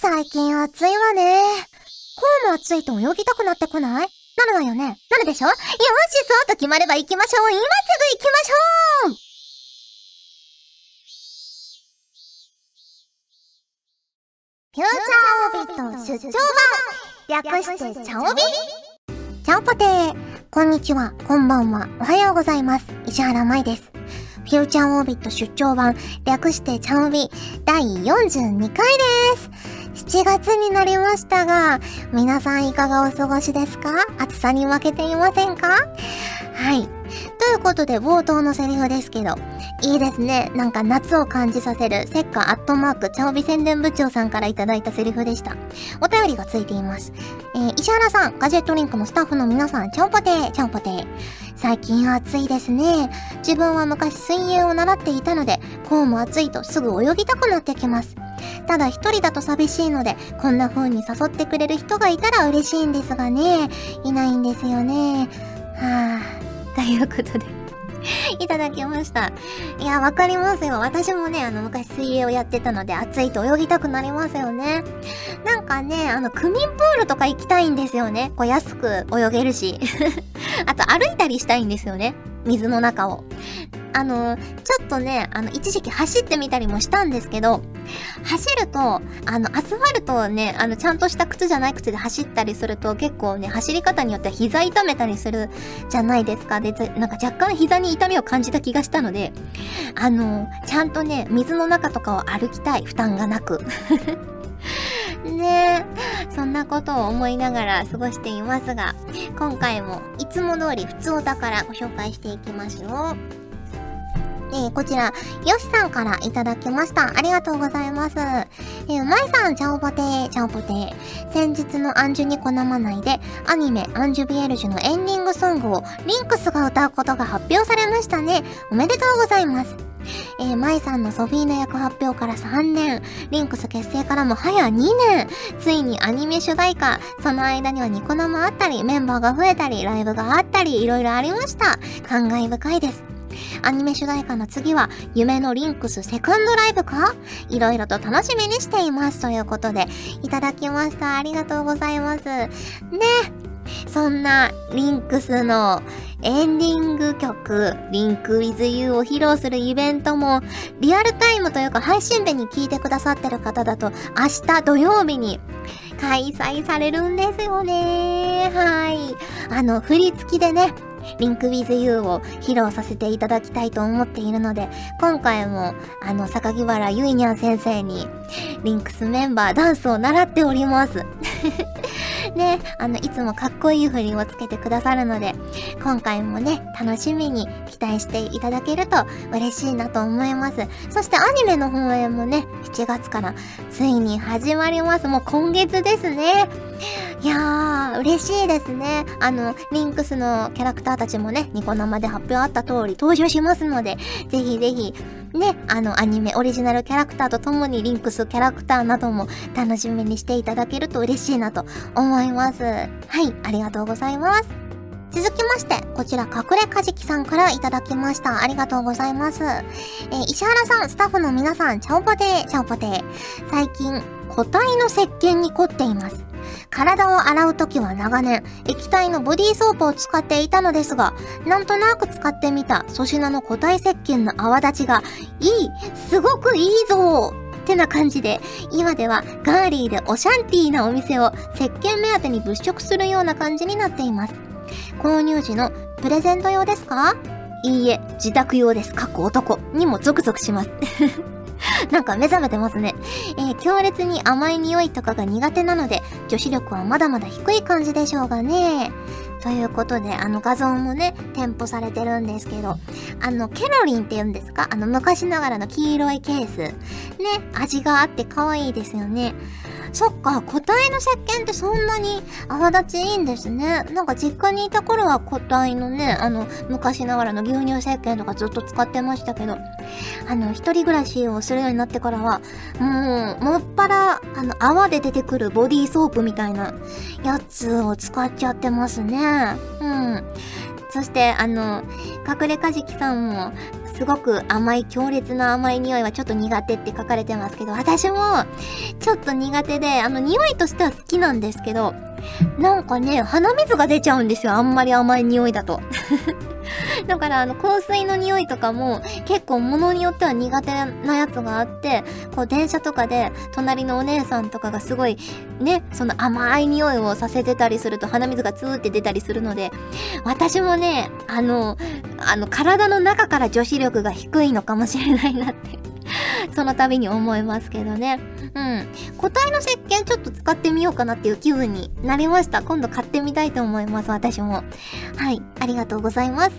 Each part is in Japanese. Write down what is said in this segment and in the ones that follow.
最近暑いわね。こうも暑いと泳ぎたくなってこない？なるわよね。なるでしょ？よし、そうと決まれば行きましょう。今すぐ行きましょう。フューチャーオービット出張版。略してチャオビ？チャオポテー。こんにちは、こんばんは、おはようございます。石原舞です。フューチャーオービット出張版。略してチャオビ。第42回です7月になりましたが、皆さんいかがお過ごしですか？暑さに負けていませんか？はい。ということで、冒頭のセリフですけど、いいですね。なんか夏を感じさせる、セッカアットマーク、チャオビ宣伝部長さんからいただいたセリフでした。お便りがついています。えー、石原さん、ガジェットリンクのスタッフの皆さん、チャオポテー、チャオポテー。最近暑いですね。自分は昔水泳を習っていたので、こうも暑いとすぐ泳ぎたくなってきます。ただ一人だと寂しいので、こんな風に誘ってくれる人がいたら嬉しいんですがね。いないんですよね。はぁ。ということで いただきました。いや、わかりますよ。私もね、あの、昔水泳をやってたので、暑いと泳ぎたくなりますよね。なんかね、あの、区民プールとか行きたいんですよね。こう、安く泳げるし。あと、歩いたりしたいんですよね。水の中を。あの、ちょっとね、あの、一時期走ってみたりもしたんですけど、走ると、あの、アスファルトをね、あの、ちゃんとした靴じゃない靴で走ったりすると、結構ね、走り方によっては膝痛めたりするじゃないですか。で、なんか若干膝に痛みを感じた気がしたので、あの、ちゃんとね、水の中とかを歩きたい。負担がなく。ねえ、そんなことを思いながら過ごしていますが、今回もいつも通り普通お宝ご紹介していきましょう。えー、こちら、よしさんからいただきました。ありがとうございます。えー、まいさん、チャオポテー、チャオポテー。先日のアンジュニコ生内で、アニメ、アンジュビエルジュのエンディングソングをリンクスが歌うことが発表されましたね。おめでとうございます。えー、マイさんのソフィーナ役発表から3年、リンクス結成からも早2年、ついにアニメ主題歌、その間にはニコ生あったり、メンバーが増えたり、ライブがあったり、いろいろありました。感慨深いです。アニメ主題歌の次は、夢のリンクスセカンドライブか？いろいろと楽しみにしています。ということで、いただきました。ありがとうございます。ね。そんな、リンクスのエンディング曲、リンク with you を披露するイベントも、リアルタイムというか配信日に聞いてくださってる方だと、明日土曜日に開催されるんですよね。はい。あの、振り付きでね、リンク with you を披露させていただきたいと思っているので、今回も、あの、榊原ゆいにゃん先生に、リンクスメンバーダンスを習っております。ね、あの、いつもかっこいい振りをつけてくださるので、今回もね、楽しみに期待していただけると嬉しいなと思います。そしてアニメの放映もね、7月からついに始まります。もう今月ですね。いやー、嬉しいですね。あの、リンクスのキャラクターたちもね、ニコ生で発表あった通り登場しますので、ぜひぜひ、ね、あの、アニメオリジナルキャラクターとともにリンクスキャラクターなども楽しみにしていただけると嬉しいなと思います。はい、ありがとうございます。続きまして、こちら、隠れかじきさんからいただきました。ありがとうございます。えー、石原さん、スタッフの皆さん、チャオポテー、チャオポテー。最近、個体の石鹸に凝っています。体を洗うときは長年、液体のボディーソープを使っていたのですが、なんとなく使ってみた粗品の固体石鹸の泡立ちが、いいすごくいいぞってな感じで、今ではガーリーでオシャンティーなお店を石鹸目当てに物色するような感じになっています。購入時のプレゼント用ですか？いいえ、自宅用です。過去男にもゾクゾクします。なんか目覚めてますね。えー、強烈に甘い匂いとかが苦手なので、女子力はまだまだ低い感じでしょうがね。ということで、あの画像もね、添付されてるんですけど、あの、ケロリンって言うんですか？あの昔ながらの黄色いケース。ね、味があって可愛いですよね。そっか、固体の石鹸ってそんなに泡立ちいいんですね。なんか実家にいた頃は固体のね、あの、昔ながらの牛乳石鹸とかずっと使ってましたけど、あの、一人暮らしをするようになってからは、もう、もっぱら、あの、泡で出てくるボディーソープみたいなやつを使っちゃってますね。うん。そして、あの、隠れかじきさんも、すごく甘い、強烈な甘い匂いはちょっと苦手って書かれてますけど、私もちょっと苦手で、あの匂いとしては好きなんですけど、なんかね、鼻水が出ちゃうんですよ。あんまり甘い匂いだと。だからあの香水の匂いとかも結構物によっては苦手なやつがあってこう電車とかで隣のお姉さんとかがすごいねその甘い匂いをさせてたりすると鼻水がツーって出たりするので私もねあのあの体の中から女子力が低いのかもしれないなって。その度に思いますけどね。うん。個体の石鹸ちょっと使ってみようかなっていう気分になりました。今度買ってみたいと思います、私も。はい。ありがとうございます。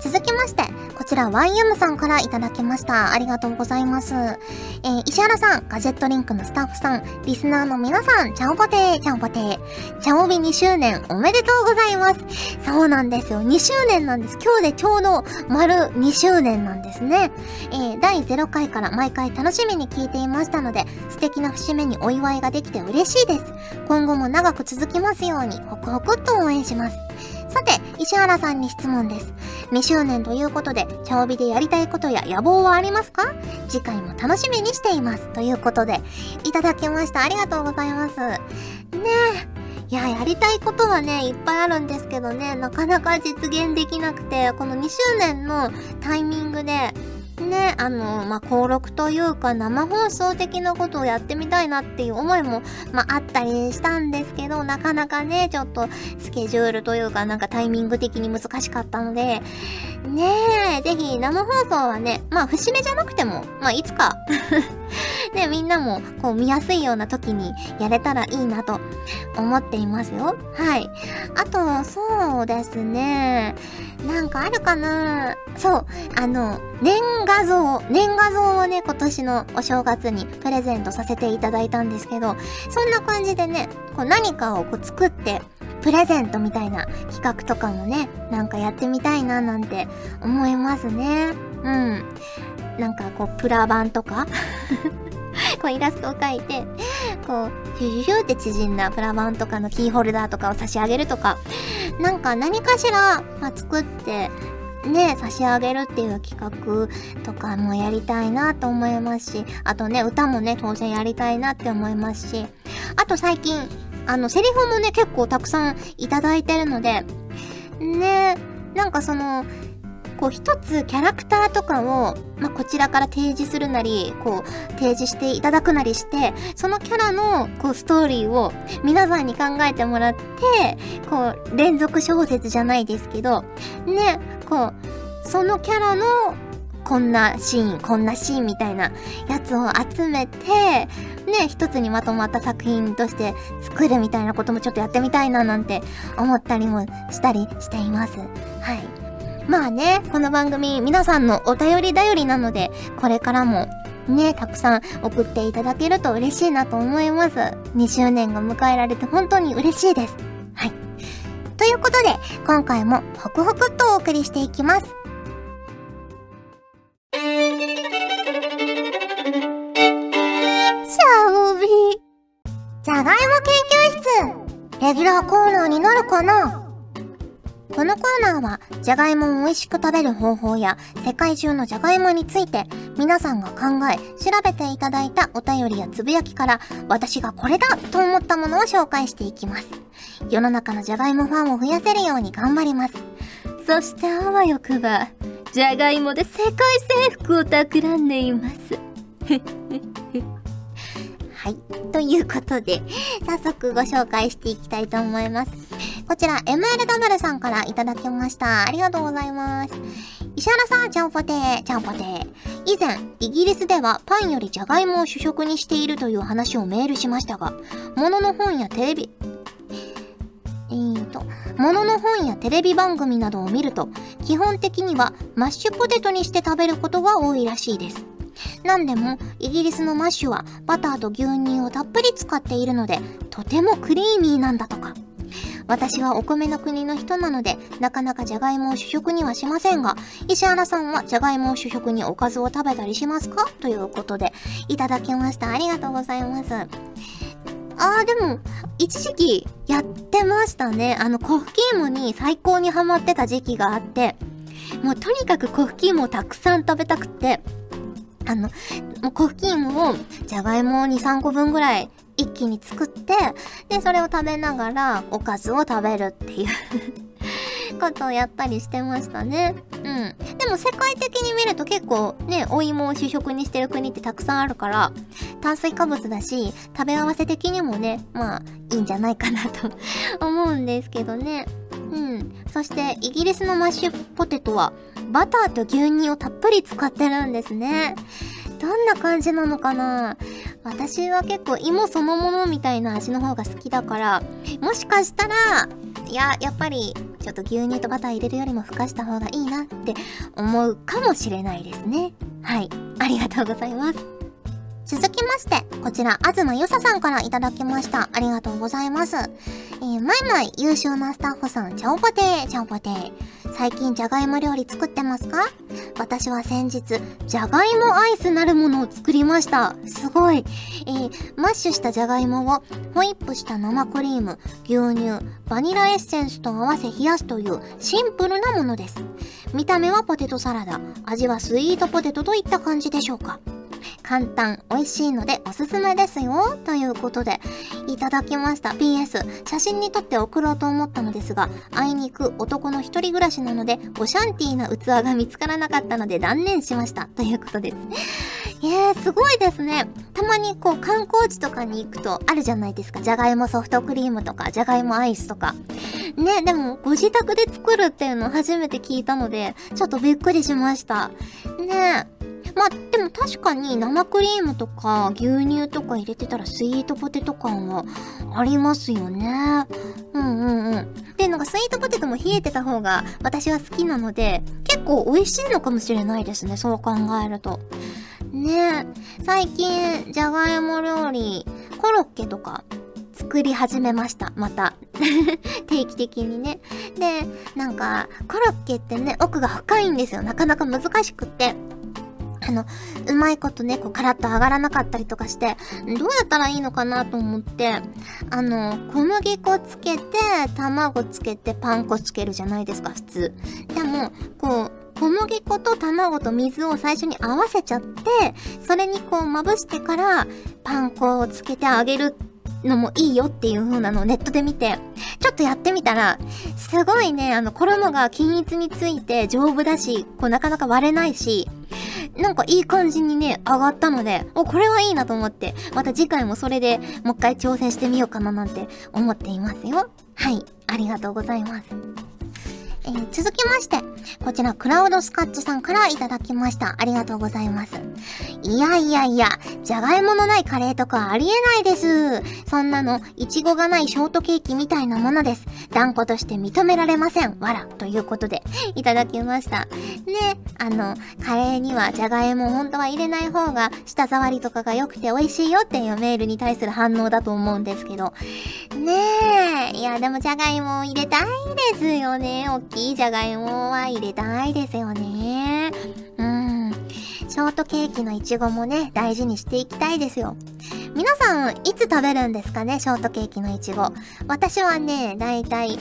続きまして、こちら YM さんからいただきました。ありがとうございます。えー、石原さん、ガジェットリンクのスタッフさん、リスナーの皆さん、チャオポテー、チャオポテー。チャオビ2周年おめでとうございます。そうなんですよ。2周年なんです。今日でちょうど丸2周年なんですね。えー、第0回から毎回楽しみに聞いていましたので、素敵な節目にお祝いができて嬉しいです。今後も長く続きますように、ホクホクっと応援します。さて、石原さんに質問です。2周年ということで、茶帯でやりたいことや野望はありますか？次回も楽しみにしています。ということで、いただきました。ありがとうございます。ねえ。いや、やりたいことはね、いっぱいあるんですけどね、なかなか実現できなくて、この2周年のタイミングで、ね、あの、まあ、登録というか生放送的なことをやってみたいなっていう思いも、まあ、あったりしたんですけど、なかなかね、ちょっとスケジュールというかなんかタイミング的に難しかったので、ねえ、ぜひ生放送はね、まあ、節目じゃなくても、まあ、いつかね、みんなもこう見やすいような時にやれたらいいなと思っていますよ。はい。あと、そうですね。なんかあるかなそう、あの、年画像、年画像をね、今年のお正月にプレゼントさせていただいたんですけど、そんな感じでね、こう何かをこう作って、プレゼントみたいな企画とかもね、なんかやってみたいななんて思いますね。うん。なんかこう、プラ版とか こうイラストを描いて、こう、ヒュヒュヒュって縮んだプラ版とかのキーホルダーとかを差し上げるとか、なんか何かしら、まあ、作って、ね、差し上げるっていう企画とかもやりたいなと思いますし、あとね、歌もね、当然やりたいなって思いますし、あと最近、あの、セリフもね、結構たくさんいただいてるので、ね、なんかその、こう一つキャラクターとかを、まあ、こちらから提示するなり、こう提示していただくなりして、そのキャラのこうストーリーを皆さんに考えてもらって、こう連続小説じゃないですけど、ね、こう、そのキャラのこんなシーン、こんなシーンみたいなやつを集めて、ね、一つにまとまった作品として作るみたいなこともちょっとやってみたいななんて思ったりもしたりしています。はい。まあね、この番組皆さんのお便り頼りなので、これからもね、たくさん送っていただけると嬉しいなと思います。2周年が迎えられて本当に嬉しいです。はい。ということで、今回もホクホクっとお送りしていきます。シャオビじゃがいも研究室レギュラーコーナーになるかな？このコーナーは、じゃがいもを美味しく食べる方法や、世界中のじゃがいもについて、皆さんが考え、調べていただいたお便りやつぶやきから、私がこれだと思ったものを紹介していきます。世の中のじゃがいもファンを増やせるように頑張ります。そしてあわよくば、じゃがいもで世界征服を企んでいます。はい。ということで、早速ご紹介していきたいと思います。こちら MLW さんからいただきました。ありがとうございます。石原さん、ちゃんぽてー、ちゃんぽてー。以前、イギリスではパンよりじゃがいもを主食にしているという話をメールしましたが、ものの本やテレビ、えーと、ものの本やテレビ番組などを見ると、基本的にはマッシュポテトにして食べることが多いらしいです。なんでも、イギリスのマッシュはバターと牛乳をたっぷり使っているので、とてもクリーミーなんだとか。私はお米の国の人なので、なかなかじゃがいもを主食にはしませんが、石原さんはじゃがいもを主食におかずを食べたりしますか？ということで、いただきました。ありがとうございます。あー、でも、一時期やってましたね。あの、コーヒー芋に最高にハマってた時期があって、もうとにかくコフキームをたくさん食べたくて、あの、コフキームを、じゃがいも2、3個分ぐらい一気に作って、で、それを食べながらおかずを食べるっていう ことをやったりしてましたね。うん。でも世界的に見ると結構ね、お芋を主食にしてる国ってたくさんあるから、炭水化物だし、食べ合わせ的にもね、まあ、いいんじゃないかなと 思うんですけどね。うん。そして、イギリスのマッシュポテトは、バターと牛乳をたっぷり使ってるんですね。どんな感じなのかな？私は結構芋そのものみたいな味の方が好きだから、もしかしたら、いや、やっぱり、ちょっと牛乳とバター入れるよりもふかした方がいいなって思うかもしれないですね。はい。ありがとうございます。続きまして、こちら、東ゆささんからいただきました。ありがとうございます。えー、まいまい優秀なスタッフさん、チャオポテー、チャオポテー。最近じゃがいも料理作ってますか？私は先日、じゃがいもアイスなるものを作りました。すごい。えー、マッシュしたじゃがいもをホイップした生クリーム、牛乳、バニラエッセンスと合わせ冷やすというシンプルなものです。見た目はポテトサラダ、味はスイートポテトといった感じでしょうか。簡単、美味しいのでおすすめですよ。ということで、いただきました。PS、写真に撮って送ろうと思ったのですが、あいにく男の一人暮らしなので、オシャンティーな器が見つからなかったので断念しました。ということです。えー、すごいですね。たまにこう観光地とかに行くとあるじゃないですか。じゃがいもソフトクリームとか、じゃがいもアイスとか。ね、でもご自宅で作るっていうの初めて聞いたので、ちょっとびっくりしました。ねえまあ、でも確かに生クリームとか牛乳とか入れてたらスイートポテト感はありますよね。うんうんうん。で、なんかスイートポテトも冷えてた方が私は好きなので、結構美味しいのかもしれないですね、そう考えると。ねえ、最近、じゃがいも料理、コロッケとか作り始めました。また。定期的にね。で、なんか、コロッケってね、奥が深いんですよ。なかなか難しくって。あの、うまいことね、こう、カラッと上がらなかったりとかして、どうやったらいいのかなと思って、あの、小麦粉つけて、卵つけて、パン粉つけるじゃないですか、普通。でも、こう、小麦粉と卵と水を最初に合わせちゃって、それにこうまぶしてからパン粉をつけてあげるのもいいよっていう風なのをネットで見て、ちょっとやってみたら、すごいね、あの、衣が均一について丈夫だし、こうなかなか割れないし、なんかいい感じにね、上がったので、お、これはいいなと思って、また次回もそれでもう一回挑戦してみようかななんて思っていますよ。はい、ありがとうございます。えー、続きまして、こちらクラウドスカッチさんからいただきました。ありがとうございます。いやいやいや、じゃがいものないカレーとかありえないです。そんなの、いちごがないショートケーキみたいなものです。断固として認められません。わら。ということで、いただきました。ね、あの、カレーにはじゃがいも本当は入れない方が舌触りとかが良くて美味しいよっていうメールに対する反応だと思うんですけど。ねえ、いやでもじゃがいも入れたいですよね。大きいじゃがいもは入れたいですよね。うん。ショートケーキのいちごもね、大事にしていきたいですよ。皆さん、いつ食べるんですかねショートケーキのいちご。私はね、だいたい、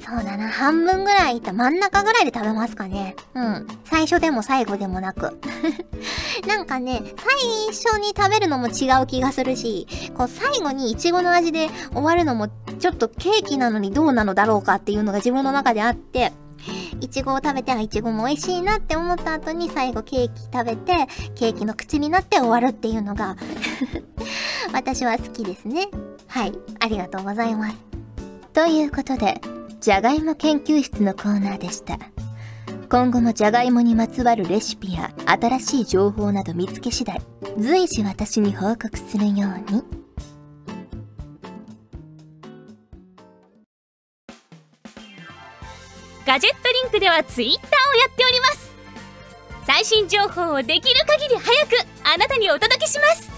そうだな、半分ぐらいいった真ん中ぐらいで食べますかね。うん。最初でも最後でもなく。なんかね、最初に食べるのも違う気がするし、こう最後にいちごの味で終わるのもちょっとケーキなのにどうなのだろうかっていうのが自分の中であって、いちごを食べて、あ、いちごも美味しいなって思った後に最後ケーキ食べて、ケーキの口になって終わるっていうのが 私は好きですね。はい、ありがとうございます。ということで、じゃがいも研究室のコーナーでした。今後もじゃがいもにまつわるレシピや新しい情報など見つけ次第、随時私に報告するように。ガジェットリンクではツイッターをやっております最新情報をできる限り早くあなたにお届けします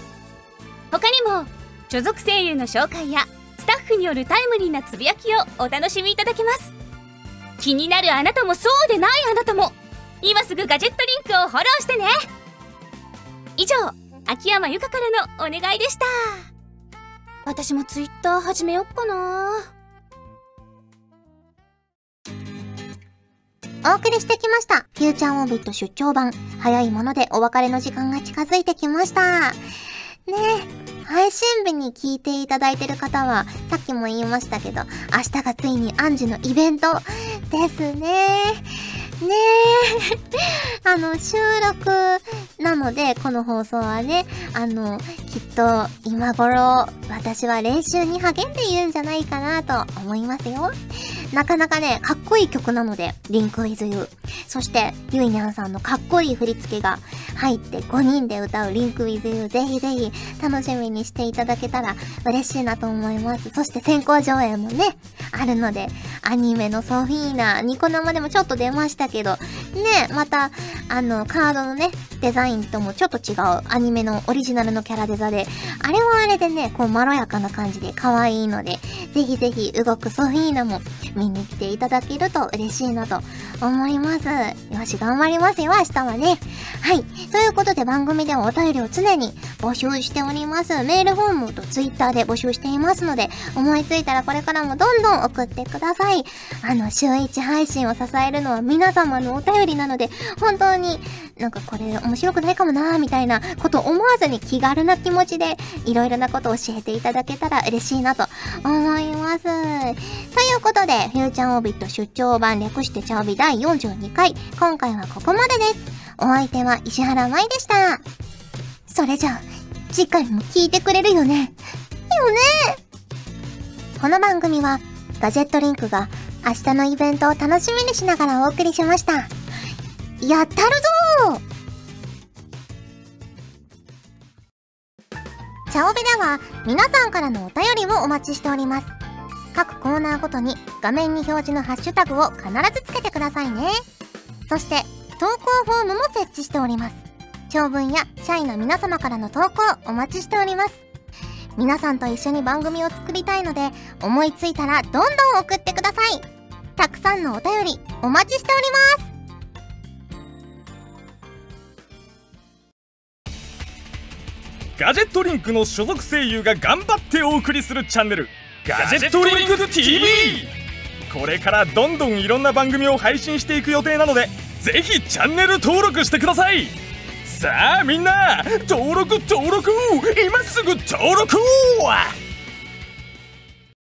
他にも所属声優の紹介やスタッフによるタイムリーなつぶやきをお楽しみいただけます気になるあなたもそうでないあなたも今すぐガジェットリンクをフォローしてね以上秋山由香からのお願いでした私もツイッター始めよっかなお送りしてきました。フューチャーオービット出張版。早いものでお別れの時間が近づいてきました。ねえ、配信日に聞いていただいてる方は、さっきも言いましたけど、明日がついにアンジュのイベントですね。ねえ。あの、収録なので、この放送はね、あの、きっと今頃、私は練習に励んでいるんじゃないかなと思いますよ。なかなかね、かっこいい曲なので、リンク with you。そして、ゆいにゃんさんのかっこいい振り付けが入って5人で歌うリンク with you。ぜひぜひ楽しみにしていただけたら嬉しいなと思います。そして先行上映もね、あるので、アニメのソフィーナ、ニコ生でもちょっと出ましたけど、ね、また、あの、カードのね、デザインともちょっと違うアニメのオリジナルのキャラデザで、あれはあれでね、こうまろやかな感じで可愛いので、ぜひぜひ動くソフィーナも見見に来ていただけると嬉しいなと思います。よし、頑張りますよ、明日はね。はい。ということで番組ではお便りを常に募集しております。メールフォームとツイッターで募集していますので、思いついたらこれからもどんどん送ってください。あの、週1配信を支えるのは皆様のお便りなので、本当になんかこれ面白くないかもなーみたいなこと思わずに気軽な気持ちでいろいろなことを教えていただけたら嬉しいなと思います。ということで、フューチャーオービット出張版略してチャオビ第42回、今回はここまでです。お相手は石原舞でした。それじゃあ、次回も聞いてくれるよね。よねこの番組は、ガジェットリンクが明日のイベントを楽しみにしながらお送りしました。やったるぞーチャオベでは皆さんからのお便りをお待ちしております。各コーナーごとに画面に表示のハッシュタグを必ずつけてくださいね。そして投稿フォームも設置しております。長文や社員の皆様からの投稿お待ちしております。皆さんと一緒に番組を作りたいので思いついたらどんどん送ってください。たくさんのお便りお待ちしております。ガジェットリンクの所属声優が頑張ってお送りするチャンネルガジェットリンク TV これからどんどんいろんな番組を配信していく予定なのでぜひチャンネル登録してくださいさあみんな登録登録。今すぐ登録